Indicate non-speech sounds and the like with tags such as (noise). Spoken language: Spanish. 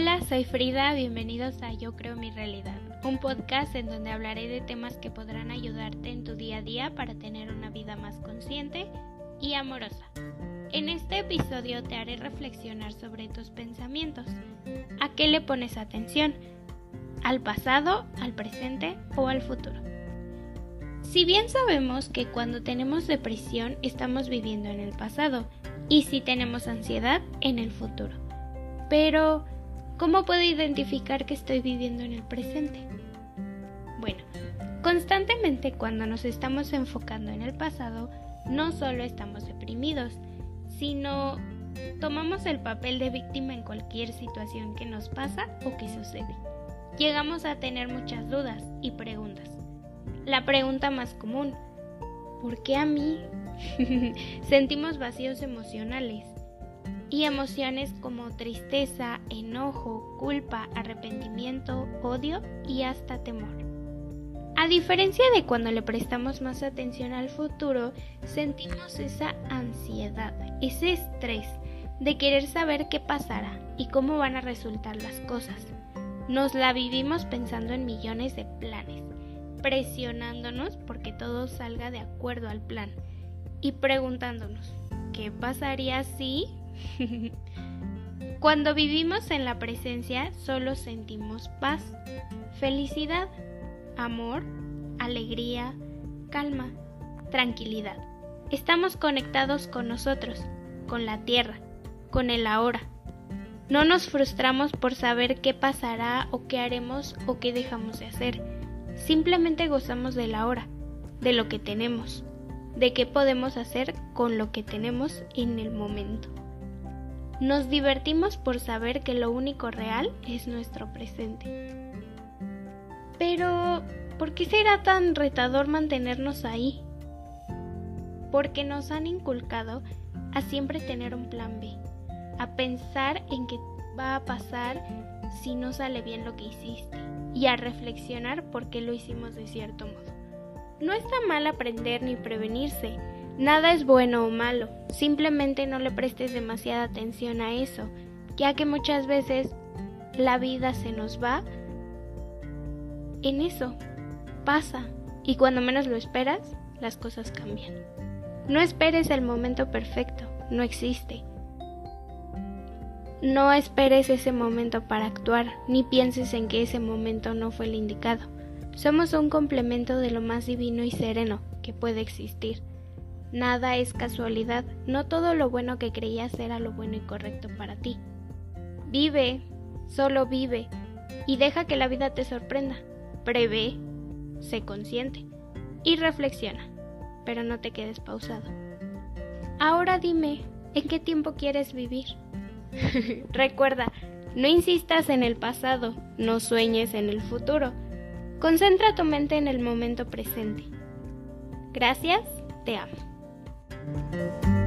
Hola, soy Frida, bienvenidos a Yo Creo Mi Realidad, un podcast en donde hablaré de temas que podrán ayudarte en tu día a día para tener una vida más consciente y amorosa. En este episodio te haré reflexionar sobre tus pensamientos. ¿A qué le pones atención? ¿Al pasado, al presente o al futuro? Si bien sabemos que cuando tenemos depresión estamos viviendo en el pasado y si tenemos ansiedad en el futuro. Pero, ¿cómo puedo identificar que estoy viviendo en el presente? Bueno, constantemente cuando nos estamos enfocando en el pasado, no solo estamos deprimidos, sino tomamos el papel de víctima en cualquier situación que nos pasa o que sucede. Llegamos a tener muchas dudas y preguntas. La pregunta más común, ¿por qué a mí? (laughs) Sentimos vacíos emocionales y emociones como tristeza, enojo, culpa, arrepentimiento, odio y hasta temor. A diferencia de cuando le prestamos más atención al futuro, sentimos esa ansiedad, ese estrés de querer saber qué pasará y cómo van a resultar las cosas. Nos la vivimos pensando en millones de planes, presionándonos porque todo salga de acuerdo al plan y preguntándonos, ¿qué pasaría si (laughs) Cuando vivimos en la presencia solo sentimos paz, felicidad, amor, alegría, calma, tranquilidad. Estamos conectados con nosotros, con la tierra, con el ahora. No nos frustramos por saber qué pasará o qué haremos o qué dejamos de hacer. Simplemente gozamos del ahora, de lo que tenemos, de qué podemos hacer con lo que tenemos en el momento. Nos divertimos por saber que lo único real es nuestro presente. Pero, ¿por qué será tan retador mantenernos ahí? Porque nos han inculcado a siempre tener un plan B, a pensar en qué va a pasar si no sale bien lo que hiciste y a reflexionar por qué lo hicimos de cierto modo. No está mal aprender ni prevenirse, Nada es bueno o malo, simplemente no le prestes demasiada atención a eso, ya que muchas veces la vida se nos va en eso, pasa, y cuando menos lo esperas, las cosas cambian. No esperes el momento perfecto, no existe. No esperes ese momento para actuar, ni pienses en que ese momento no fue el indicado. Somos un complemento de lo más divino y sereno que puede existir. Nada es casualidad, no todo lo bueno que creías era lo bueno y correcto para ti. Vive, solo vive, y deja que la vida te sorprenda. Prevé, sé consciente y reflexiona, pero no te quedes pausado. Ahora dime, ¿en qué tiempo quieres vivir? (laughs) Recuerda, no insistas en el pasado, no sueñes en el futuro. Concentra tu mente en el momento presente. Gracias, te amo. Música